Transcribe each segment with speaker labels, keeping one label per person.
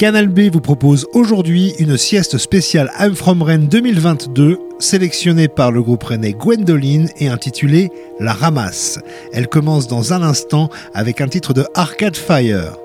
Speaker 1: Canal B vous propose aujourd'hui une sieste spéciale I'm From Rennes 2022, sélectionnée par le groupe rennais Gwendoline et intitulée La Ramasse. Elle commence dans un instant avec un titre de Arcade Fire.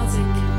Speaker 1: Baltic.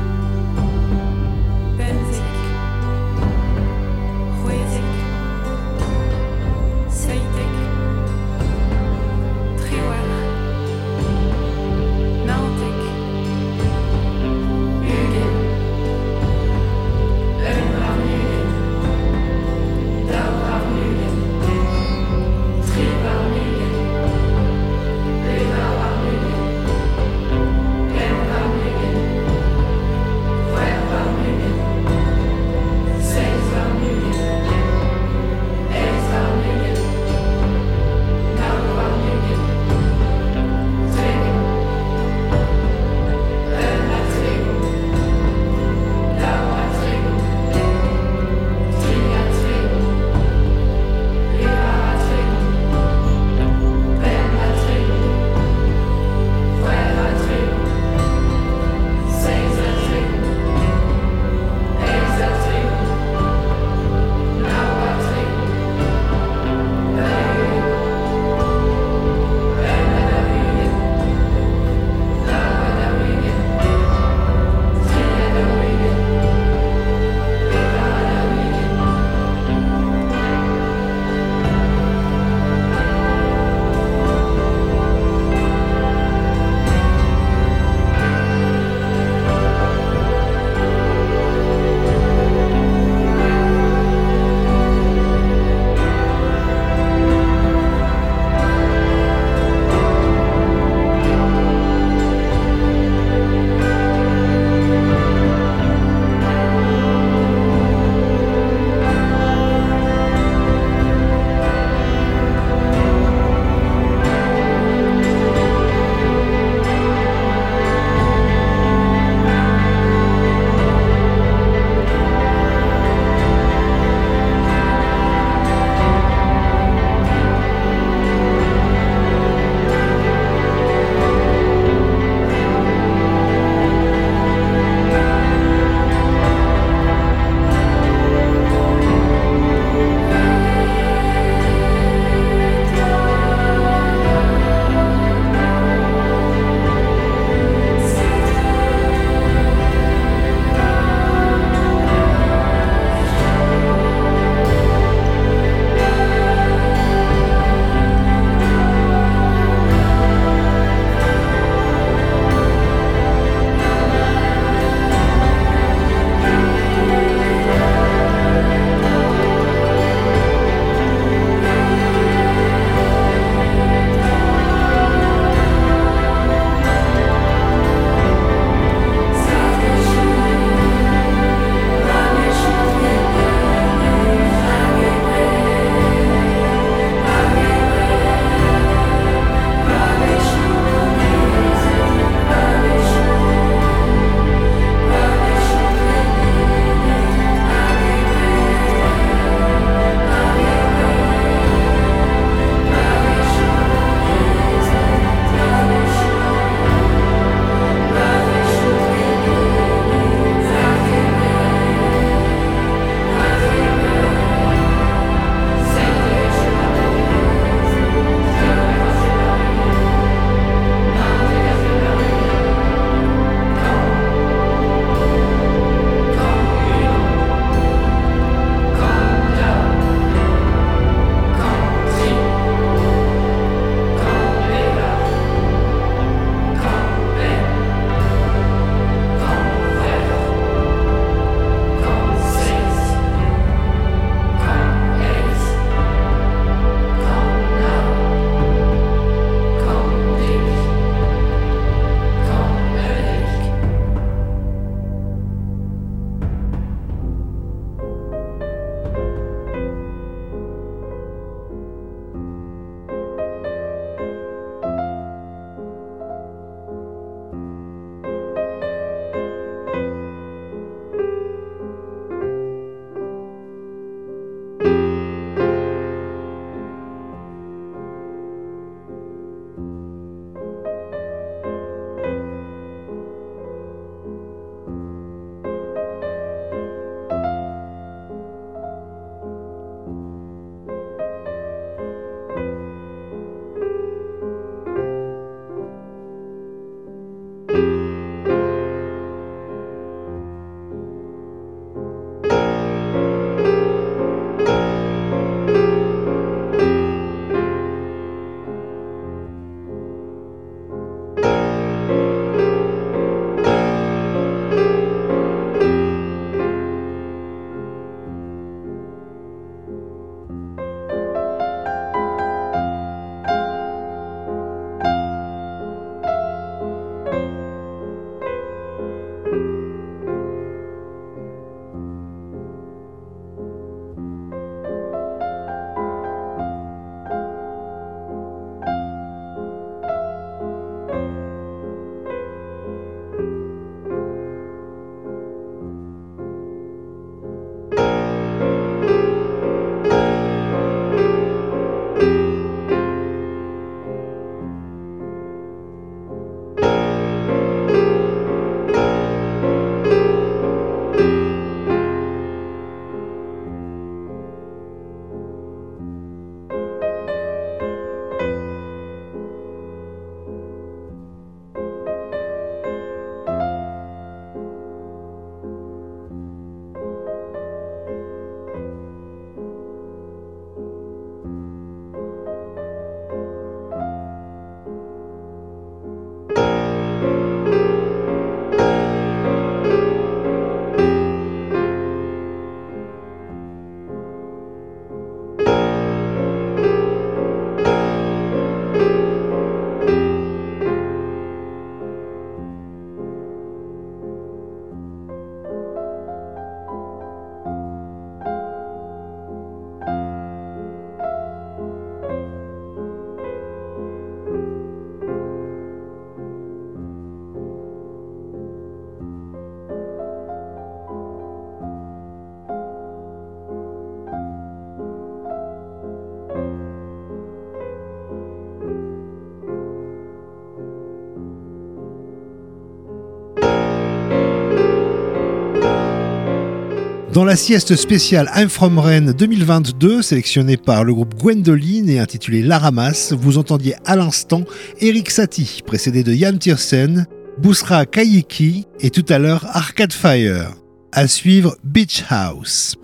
Speaker 1: Dans la sieste spéciale I'm From Rennes 2022, sélectionnée par le groupe Gwendoline et intitulée La Ramasse, vous entendiez à l'instant Eric Satie, précédé de Jan Tiersen, Bousra Kayiki et tout à l'heure Arcade Fire. À suivre Beach House.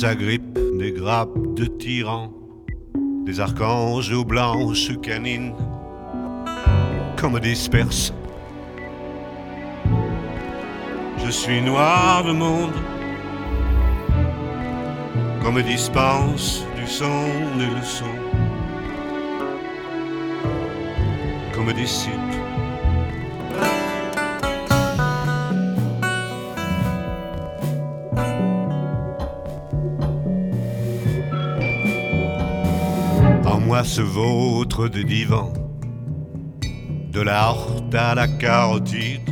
Speaker 2: S'agrippent des grappes de tyrans, des archanges aux blanches canines, comme disperse. Je suis noir de monde, comme dispense du son des leçons, comme dissipe. Moi se vautre des divans, de la horte à la carotide,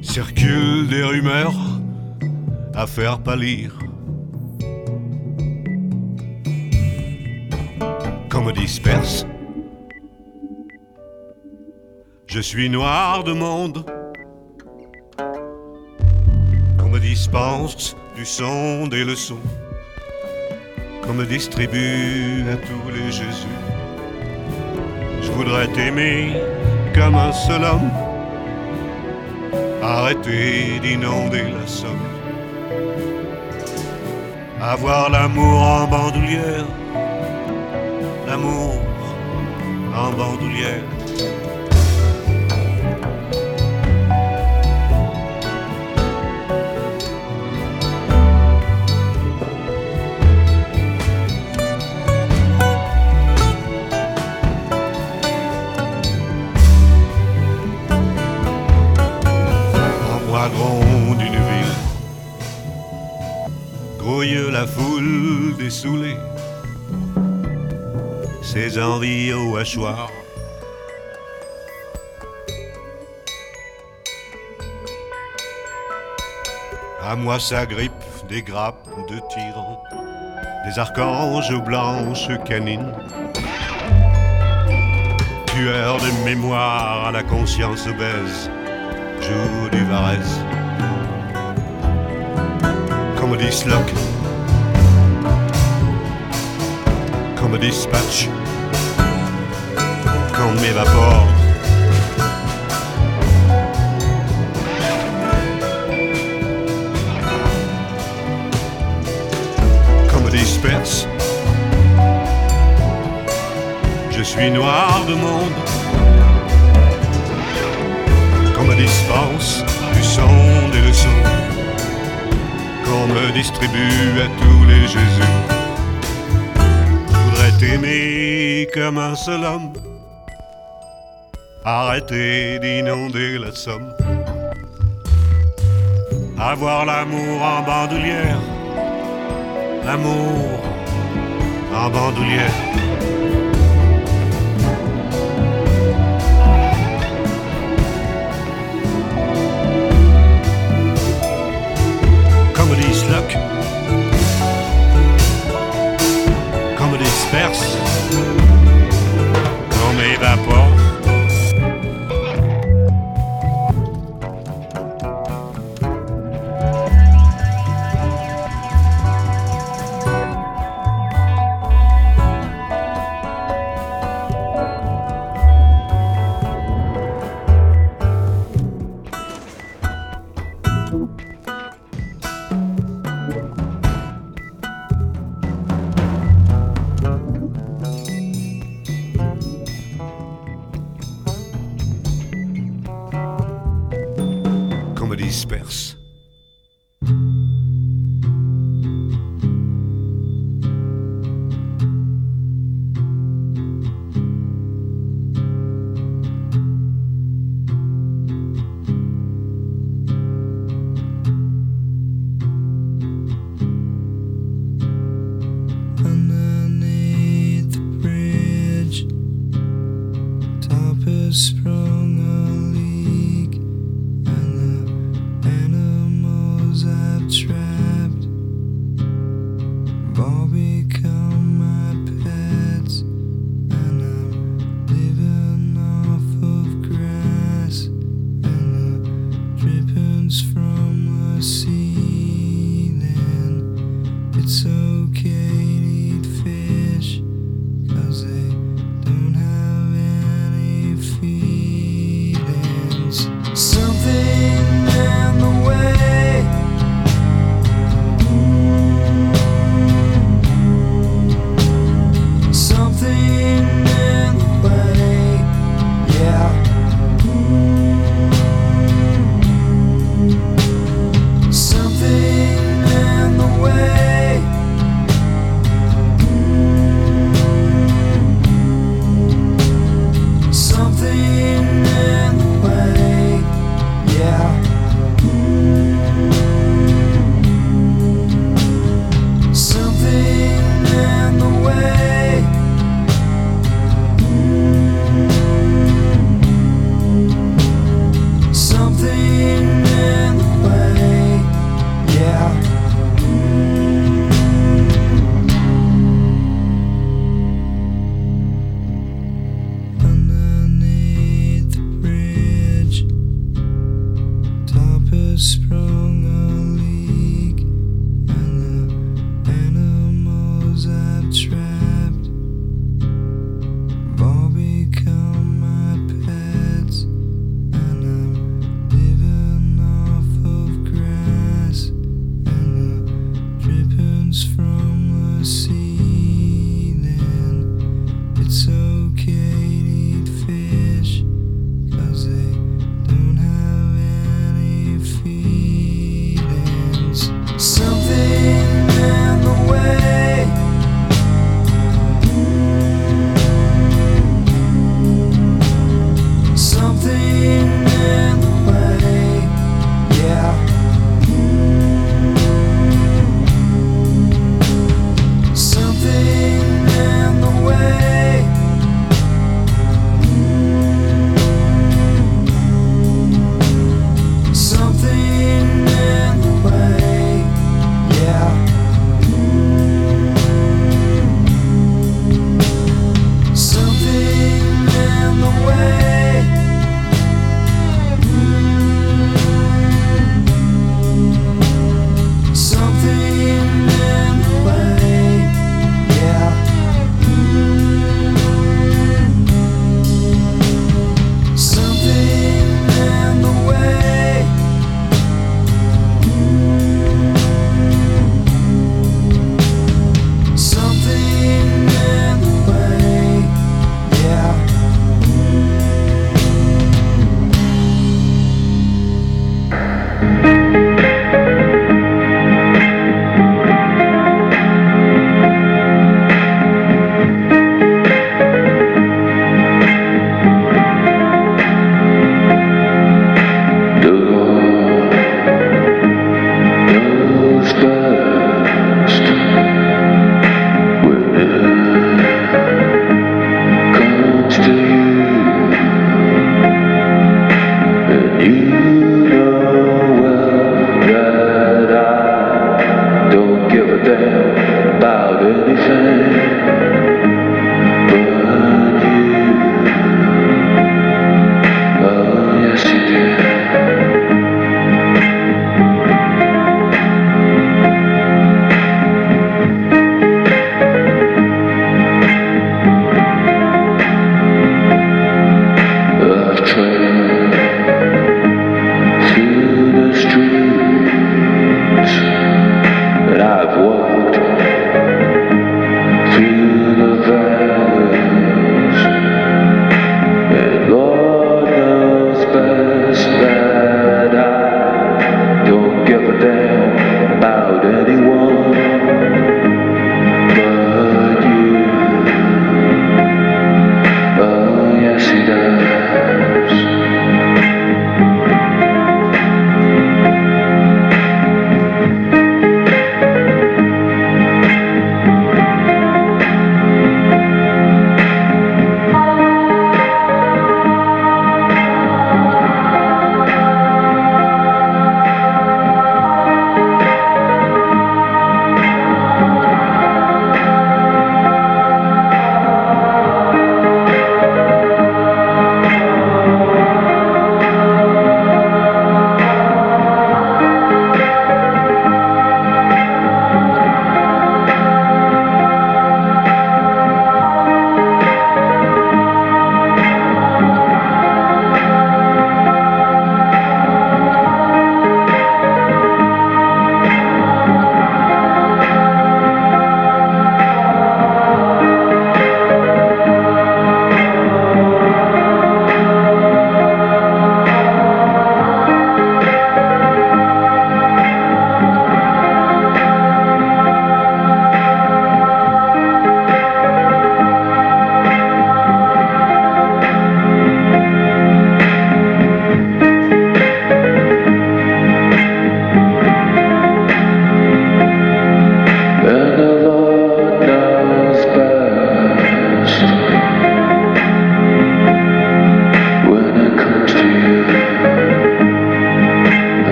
Speaker 2: circulent des rumeurs à faire pâlir. Comme disperse. Je suis noir de monde. Qu'on me dispense du son des leçons. Me distribue à tous les Jésus. Je voudrais t'aimer comme un seul homme. Arrêter d'inonder la somme. Avoir l'amour en bandoulière. L'amour en bandoulière. La foule dessoulée. Ses envies au hachoir. À moi s'agrippent des grappes de tyrans, des archanges blanches canines, tueurs de mémoire à la conscience obèse, joue du Varese, comme disloque, comme dispatch, comme m'évapore. Comme disperse. Je suis noir de monde. Qu'on me dispense du son des leçons. Qu'on me distribue à tous les Jésus. T'aimer comme un seul homme. Arrêter d'inonder la somme. Avoir l'amour en bandoulière. L'amour en bandoulière.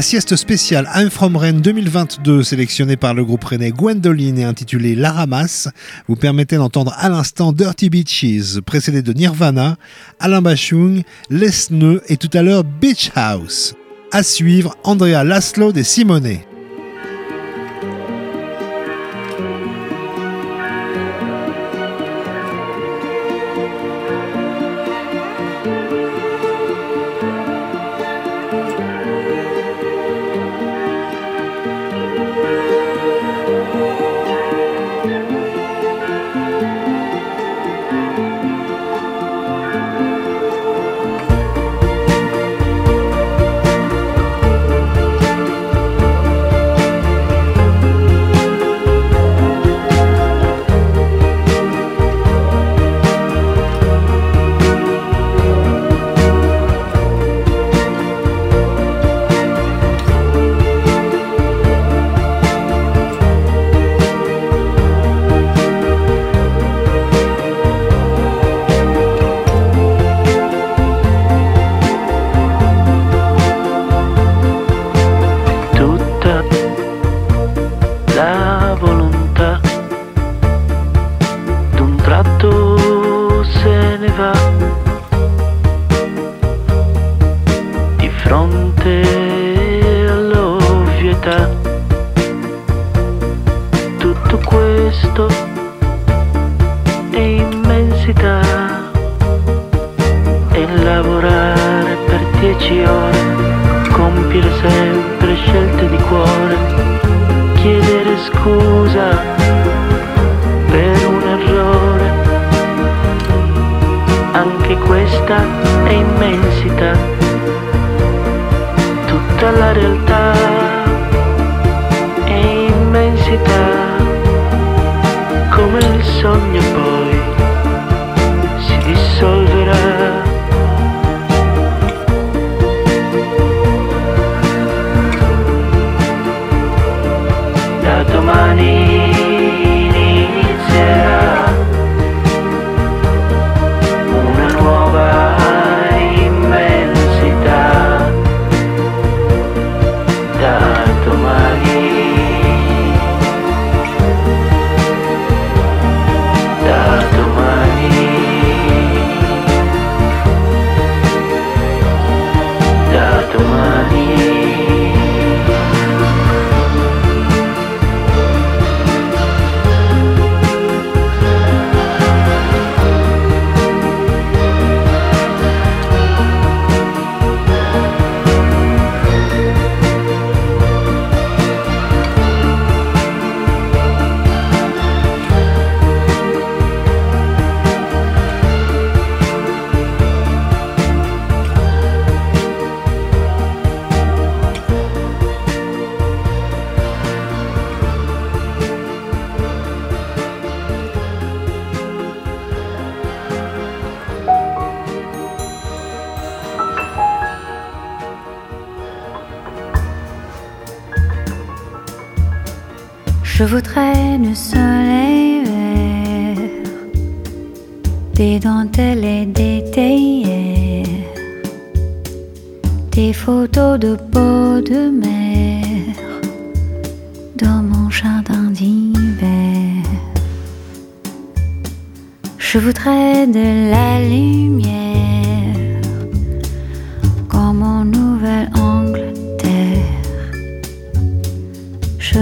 Speaker 1: La sieste spéciale I'm From Rennes 2022, sélectionnée par le groupe rennais Gwendoline et intitulée La Ramasse, vous permettait d'entendre à l'instant Dirty Beaches, précédé de Nirvana, Alain Bachung, Les Nœuds et tout à l'heure Beach House. À suivre, Andrea Laszlo des
Speaker 3: Simonet.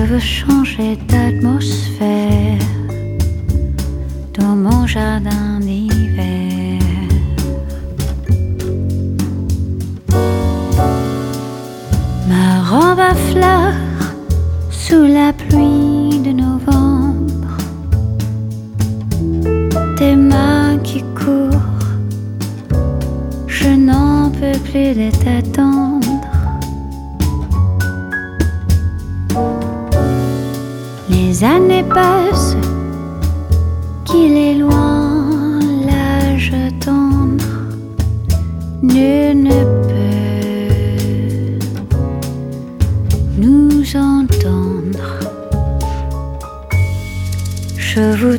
Speaker 3: veux changer d'atmosphère dans mon jardin d'hiver. Ma robe à fleurs sous la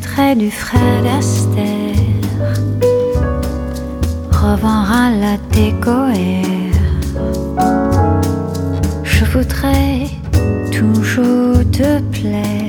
Speaker 3: extrait du Fred Astaire revinra la décoère. Je voudrais toujours te plaire.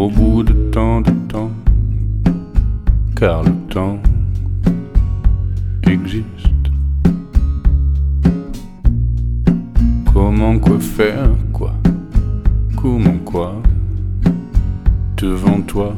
Speaker 3: Au
Speaker 4: bout de tant de temps, car le temps existe. Comment quoi faire quoi? Comment quoi? Devant toi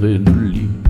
Speaker 4: heavenly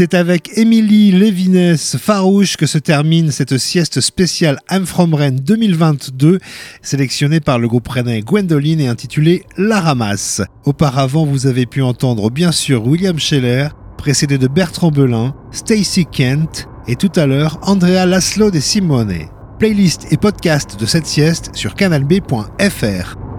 Speaker 1: C'est avec Émilie Lévines Farouche que se termine cette sieste spéciale I'm From Rennes 2022, sélectionnée par le groupe rennais Gwendoline et intitulée La Ramasse. Auparavant, vous avez pu entendre bien sûr William Scheller, précédé de Bertrand Belin, Stacy Kent et tout à l'heure Andrea Laszlo de Simone. Playlist et podcast de cette sieste sur canalb.fr.